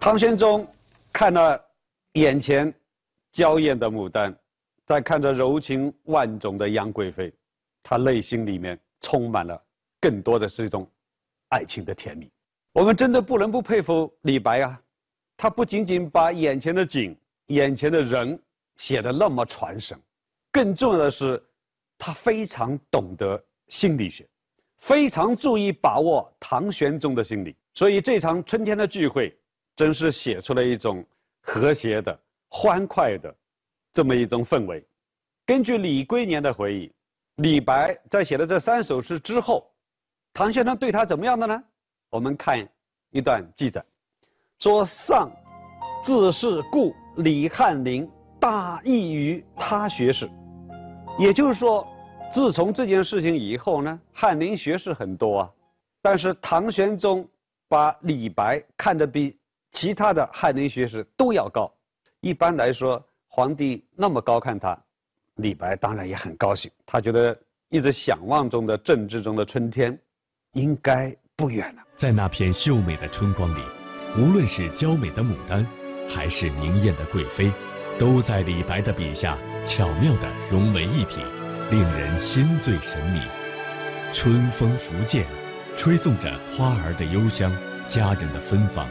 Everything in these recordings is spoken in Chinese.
唐玄宗看了眼前娇艳的牡丹，再看着柔情万种的杨贵妃，他内心里面充满了更多的是一种爱情的甜蜜。我们真的不能不佩服李白啊！他不仅仅把眼前的景、眼前的人写得那么传神，更重要的是，他非常懂得心理学，非常注意把握唐玄宗的心理。所以这场春天的聚会。真是写出了一种和谐的、欢快的这么一种氛围。根据李龟年的回忆，李白在写了这三首诗之后，唐先生对他怎么样的呢？我们看一段记载，说：“上自是故李翰林大异于他学士。”也就是说，自从这件事情以后呢，翰林学士很多啊，但是唐玄宗把李白看得比。其他的翰林学士都要高，一般来说，皇帝那么高看他，李白当然也很高兴。他觉得一直想望中的政治中的春天，应该不远了。在那片秀美的春光里，无论是娇美的牡丹，还是明艳的贵妃，都在李白的笔下巧妙地融为一体，令人心醉神迷。春风拂槛，吹送着花儿的幽香，佳人的芬芳。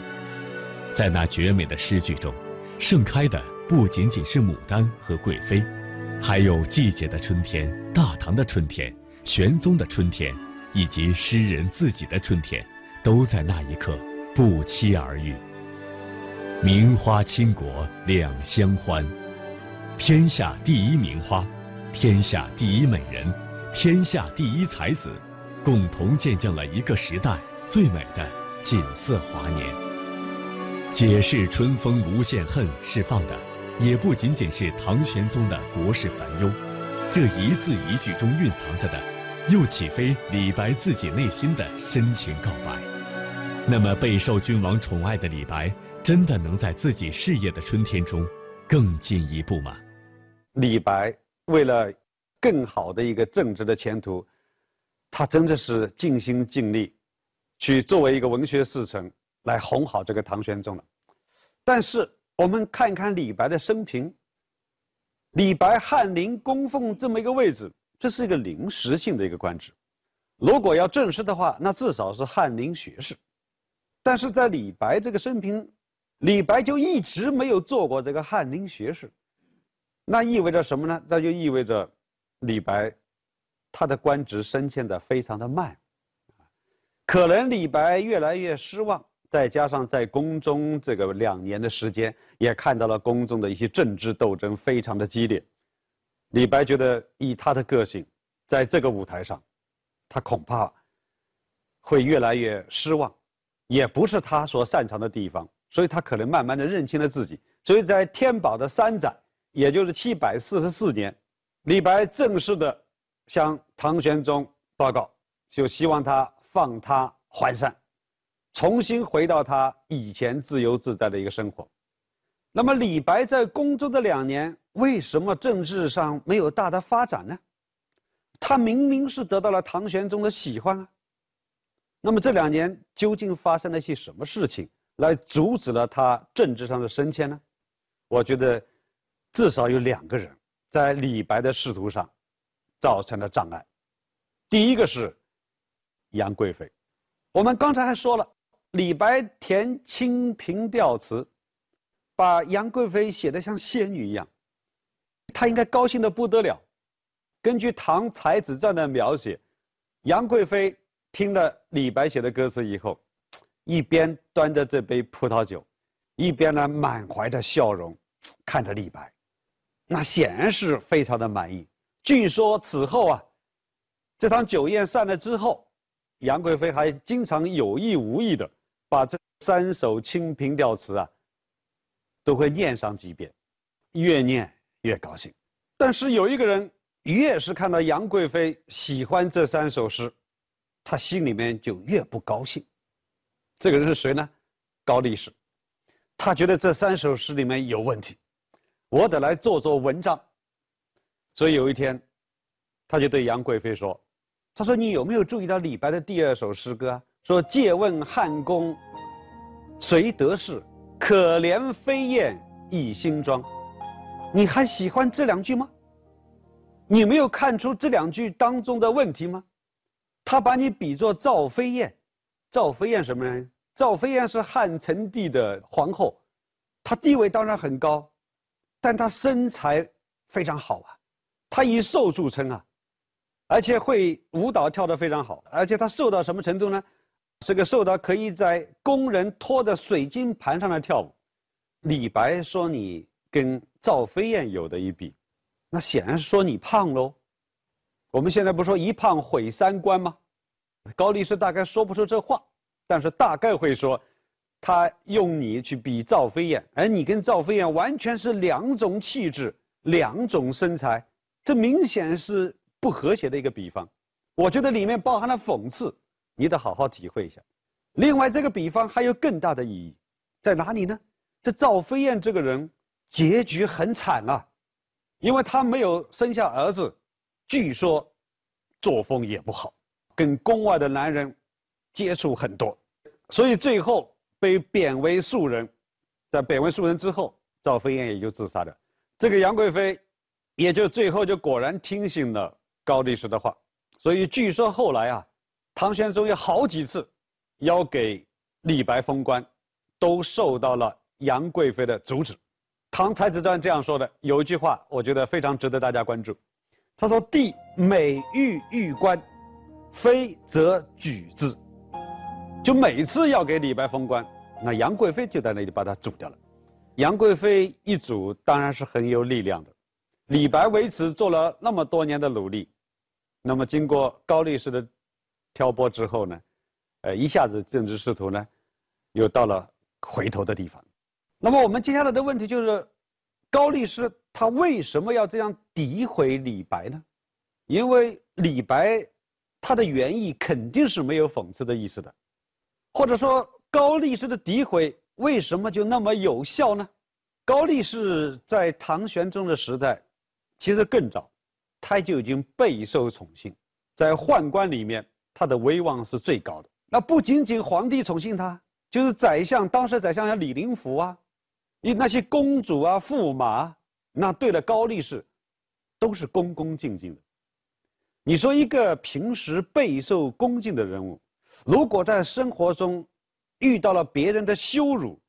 在那绝美的诗句中，盛开的不仅仅是牡丹和贵妃，还有季节的春天、大唐的春天、玄宗的春天，以及诗人自己的春天，都在那一刻不期而遇。名花倾国两相欢，天下第一名花，天下第一美人，天下第一才子，共同见证了一个时代最美的锦瑟华年。解释“春风无限恨”释放的，也不仅仅是唐玄宗的国事烦忧，这一字一句中蕴藏着的，又岂非李白自己内心的深情告白？那么备受君王宠爱的李白，真的能在自己事业的春天中更进一步吗？李白为了更好的一个政治的前途，他真的是尽心尽力，去作为一个文学侍臣。来哄好这个唐玄宗了，但是我们看一看李白的生平。李白翰林供奉这么一个位置，这是一个临时性的一个官职。如果要正式的话，那至少是翰林学士。但是在李白这个生平，李白就一直没有做过这个翰林学士。那意味着什么呢？那就意味着李白他的官职升迁的非常的慢，可能李白越来越失望。再加上在宫中这个两年的时间，也看到了宫中的一些政治斗争非常的激烈。李白觉得以他的个性，在这个舞台上，他恐怕会越来越失望，也不是他所擅长的地方，所以他可能慢慢的认清了自己。所以在天宝的三载，也就是七百四十四年，李白正式的向唐玄宗报告，就希望他放他还山。重新回到他以前自由自在的一个生活。那么李白在宫中的两年，为什么政治上没有大的发展呢？他明明是得到了唐玄宗的喜欢啊。那么这两年究竟发生了些什么事情，来阻止了他政治上的升迁呢？我觉得至少有两个人在李白的仕途上造成了障碍。第一个是杨贵妃，我们刚才还说了。李白填《清平调》词，把杨贵妃写得像仙女一样，他应该高兴得不得了。根据《唐才子传》的描写，杨贵妃听了李白写的歌词以后，一边端着这杯葡萄酒，一边呢满怀着笑容，看着李白，那显然是非常的满意。据说此后啊，这场酒宴散了之后，杨贵妃还经常有意无意的。把这三首《清平调》词啊，都会念上几遍，越念越高兴。但是有一个人，越是看到杨贵妃喜欢这三首诗，他心里面就越不高兴。这个人是谁呢？高力士。他觉得这三首诗里面有问题，我得来做做文章。所以有一天，他就对杨贵妃说：“他说你有没有注意到李白的第二首诗歌啊？”说借问汉宫谁得势？可怜飞燕倚新妆。你还喜欢这两句吗？你没有看出这两句当中的问题吗？他把你比作赵飞燕，赵飞燕什么人？赵飞燕是汉成帝的皇后，她地位当然很高，但她身材非常好啊，她以瘦著称啊，而且会舞蹈跳得非常好，而且她瘦到什么程度呢？这个瘦到可以在工人拖着水晶盘上来跳舞。李白说你跟赵飞燕有的一比，那显然是说你胖喽。我们现在不说一胖毁三观吗？高力士大概说不出这话，但是大概会说，他用你去比赵飞燕，而你跟赵飞燕完全是两种气质、两种身材，这明显是不和谐的一个比方。我觉得里面包含了讽刺，你得好好体会一下。另外，这个比方还有更大的意义，在哪里呢？这赵飞燕这个人结局很惨啊，因为她没有生下儿子。据说，作风也不好，跟宫外的男人接触很多，所以最后被贬为庶人。在贬为庶人之后，赵飞燕也就自杀了。这个杨贵妃，也就最后就果然听信了高力士的话。所以据说后来啊，唐玄宗有好几次要给李白封官，都受到了杨贵妃的阻止。《唐才子传》这样说的，有一句话，我觉得非常值得大家关注。他说：“帝每遇遇官，非则举之。就每次要给李白封官，那杨贵妃就在那里把他阻掉了。杨贵妃一阻，当然是很有力量的。李白为此做了那么多年的努力，那么经过高力士的挑拨之后呢，呃，一下子政治仕途呢，又到了回头的地方。那么我们接下来的问题就是，高力士。”他为什么要这样诋毁李白呢？因为李白，他的原意肯定是没有讽刺的意思的，或者说高力士的诋毁为什么就那么有效呢？高力士在唐玄宗的时代，其实更早，他就已经备受宠幸，在宦官里面他的威望是最高的。那不仅仅皇帝宠幸他，就是宰相，当时宰相像李林甫啊，你那些公主啊、驸马。那对了，高力士都是恭恭敬敬的。你说一个平时备受恭敬的人物，如果在生活中遇到了别人的羞辱，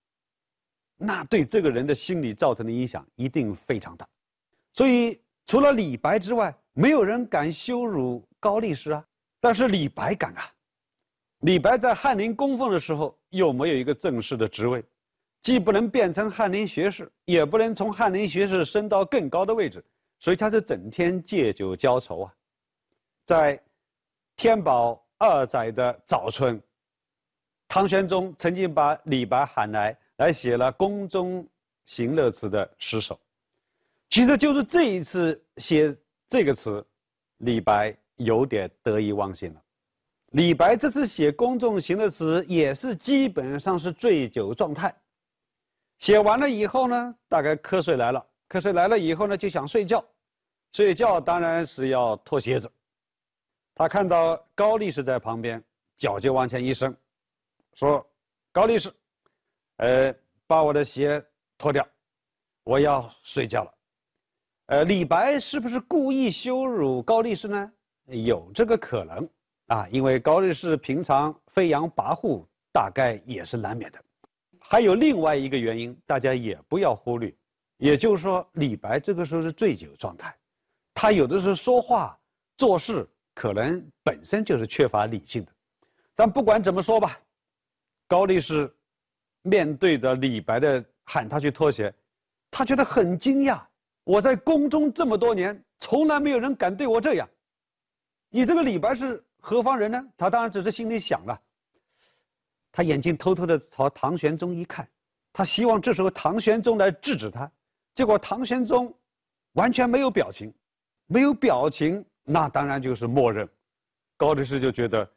那对这个人的心理造成的影响一定非常大。所以，除了李白之外，没有人敢羞辱高力士啊。但是李白敢啊！李白在翰林供奉的时候，又没有一个正式的职位。既不能变成翰林学士，也不能从翰林学士升到更高的位置，所以他是整天借酒浇愁啊。在天宝二载的早春，唐玄宗曾经把李白喊来，来写了《宫中行乐词》的诗首。其实就是这一次写这个词，李白有点得意忘形了。李白这次写《公众行的词》，也是基本上是醉酒状态。写完了以后呢，大概瞌睡来了。瞌睡来了以后呢，就想睡觉。睡觉当然是要脱鞋子。他看到高力士在旁边，脚就往前一伸，说：“高力士，呃，把我的鞋脱掉，我要睡觉了。”呃，李白是不是故意羞辱高力士呢？有这个可能啊，因为高力士平常飞扬跋扈，大概也是难免的。还有另外一个原因，大家也不要忽略，也就是说，李白这个时候是醉酒状态，他有的时候说话做事可能本身就是缺乏理性的。但不管怎么说吧，高力士面对着李白的喊他去脱鞋，他觉得很惊讶。我在宫中这么多年，从来没有人敢对我这样。你这个李白是何方人呢？他当然只是心里想了。他眼睛偷偷的朝唐玄宗一看，他希望这时候唐玄宗来制止他，结果唐玄宗完全没有表情，没有表情，那当然就是默认。高力士就觉得，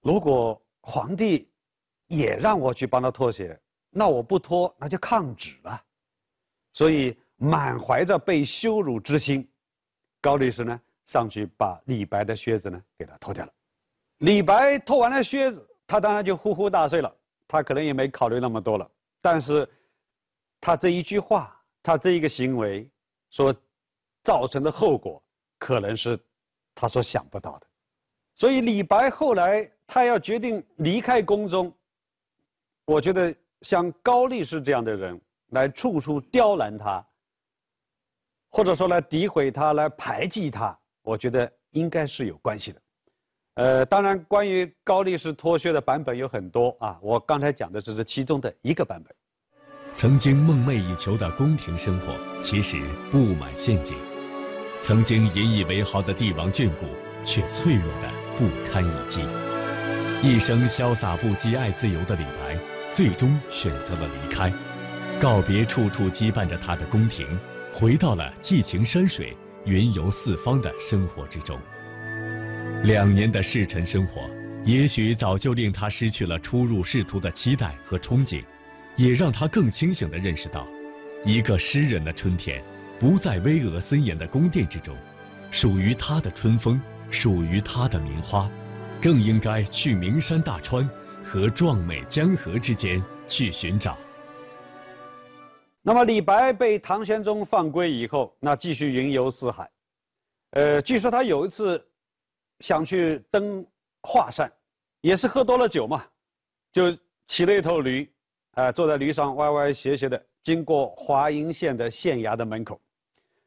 如果皇帝也让我去帮他脱鞋，那我不脱那就抗旨了，所以满怀着被羞辱之心，高力士呢上去把李白的靴子呢给他脱掉了。李白脱完了靴子。他当然就呼呼大睡了，他可能也没考虑那么多了。但是他这一句话，他这一个行为所造成的后果，可能是他所想不到的。所以李白后来他要决定离开宫中，我觉得像高力士这样的人来处处刁难他，或者说来诋毁他、来排挤他，我觉得应该是有关系的。呃，当然，关于高力士脱靴的版本有很多啊，我刚才讲的只是其中的一个版本。曾经梦寐以求的宫廷生活，其实布满陷阱；曾经引以为豪的帝王眷顾，却脆弱的不堪一击。一生潇洒不羁、爱自由的李白，最终选择了离开，告别处处羁绊着他的宫廷，回到了寄情山水、云游四方的生活之中。两年的仕臣生活，也许早就令他失去了初入仕途的期待和憧憬，也让他更清醒地认识到，一个诗人的春天，不在巍峨森严的宫殿之中，属于他的春风，属于他的名花，更应该去名山大川和壮美江河之间去寻找。那么李白被唐玄宗放归以后，那继续云游四海，呃，据说他有一次。想去登华山，也是喝多了酒嘛，就骑了一头驴，啊，坐在驴上歪歪斜斜的经过华阴县的县衙的门口，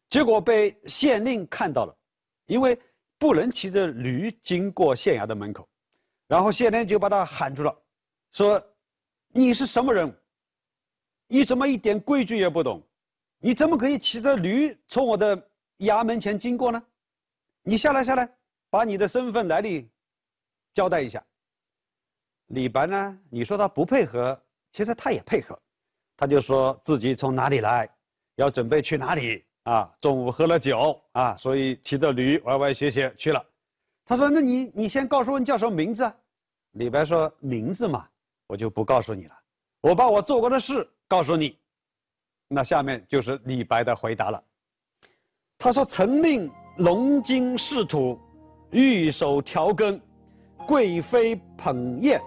结果被县令看到了，因为不能骑着驴经过县衙的门口，然后县令就把他喊住了，说：“你是什么人？你怎么一点规矩也不懂？你怎么可以骑着驴从我的衙门前经过呢？你下来，下来。”把你的身份来历交代一下。李白呢？你说他不配合，其实他也配合。他就说自己从哪里来，要准备去哪里啊？中午喝了酒啊，所以骑着驴歪歪斜斜去了。他说：“那你你先告诉我你叫什么名字啊？”李白说：“名字嘛，我就不告诉你了。我把我做过的事告诉你。”那下面就是李白的回答了。他说：“曾令龙筋仕途。”玉手调羹，贵妃捧宴，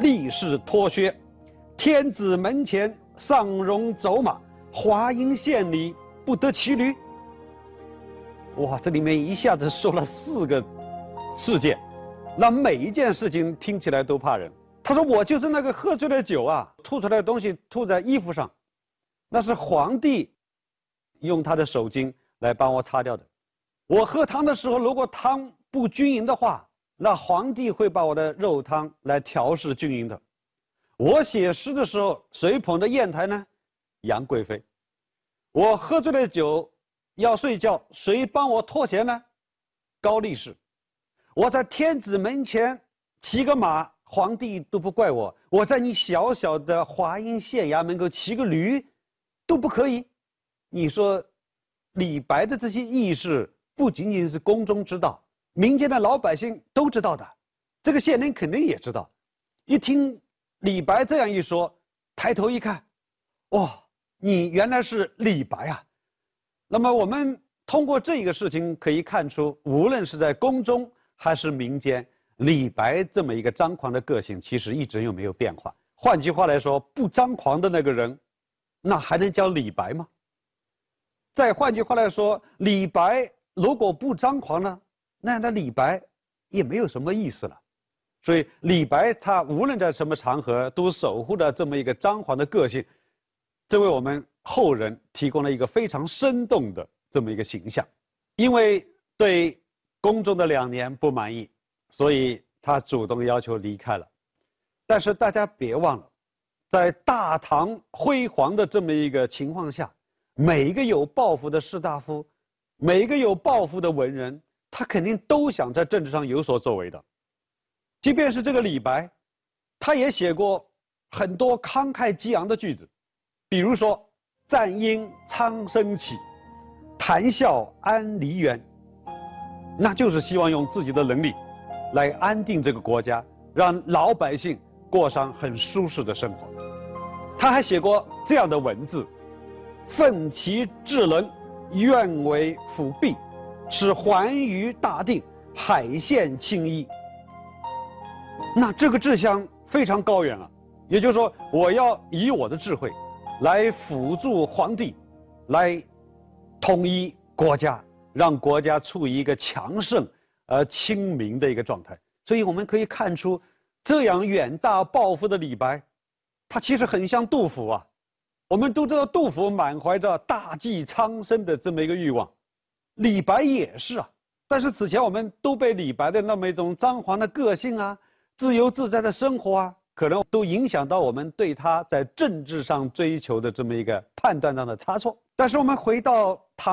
力士脱靴，天子门前上戎走马，华阴县里不得骑驴。哇，这里面一下子说了四个事件，那每一件事情听起来都怕人。他说：“我就是那个喝醉了酒啊，吐出来的东西吐在衣服上，那是皇帝用他的手巾来帮我擦掉的。我喝汤的时候，如果汤……”不均匀的话，那皇帝会把我的肉汤来调试均匀的。我写诗的时候，谁捧着砚台呢？杨贵妃。我喝醉了酒要睡觉，谁帮我脱鞋呢？高力士。我在天子门前骑个马，皇帝都不怪我。我在你小小的华阴县衙门口骑个驴，都不可以。你说，李白的这些轶事，不仅仅是宫中知道。民间的老百姓都知道的，这个县令肯定也知道。一听李白这样一说，抬头一看，哇，你原来是李白啊！那么我们通过这一个事情可以看出，无论是在宫中还是民间，李白这么一个张狂的个性，其实一直又没有变化。换句话来说，不张狂的那个人，那还能叫李白吗？再换句话来说，李白如果不张狂呢？那那李白也没有什么意思了，所以李白他无论在什么场合都守护着这么一个张狂的个性，这为我们后人提供了一个非常生动的这么一个形象。因为对宫中的两年不满意，所以他主动要求离开了。但是大家别忘了，在大唐辉煌的这么一个情况下，每一个有抱负的士大夫，每一个有抱负的文人。他肯定都想在政治上有所作为的，即便是这个李白，他也写过很多慷慨激昂的句子，比如说“战鹰苍生起，谈笑安黎园”，那就是希望用自己的能力来安定这个国家，让老百姓过上很舒适的生活。他还写过这样的文字：“奋其智能，愿为辅弼。”使寰宇大定，海县青衣。那这个志向非常高远啊，也就是说，我要以我的智慧，来辅助皇帝，来统一国家，让国家处于一个强盛而清明的一个状态。所以我们可以看出，这样远大抱负的李白，他其实很像杜甫啊。我们都知道，杜甫满怀着大济苍生的这么一个欲望，李白也是啊。但是此前我们都被李白的那么一种张狂的个性啊、自由自在的生活啊，可能都影响到我们对他在政治上追求的这么一个判断上的差错。但是我们回到唐。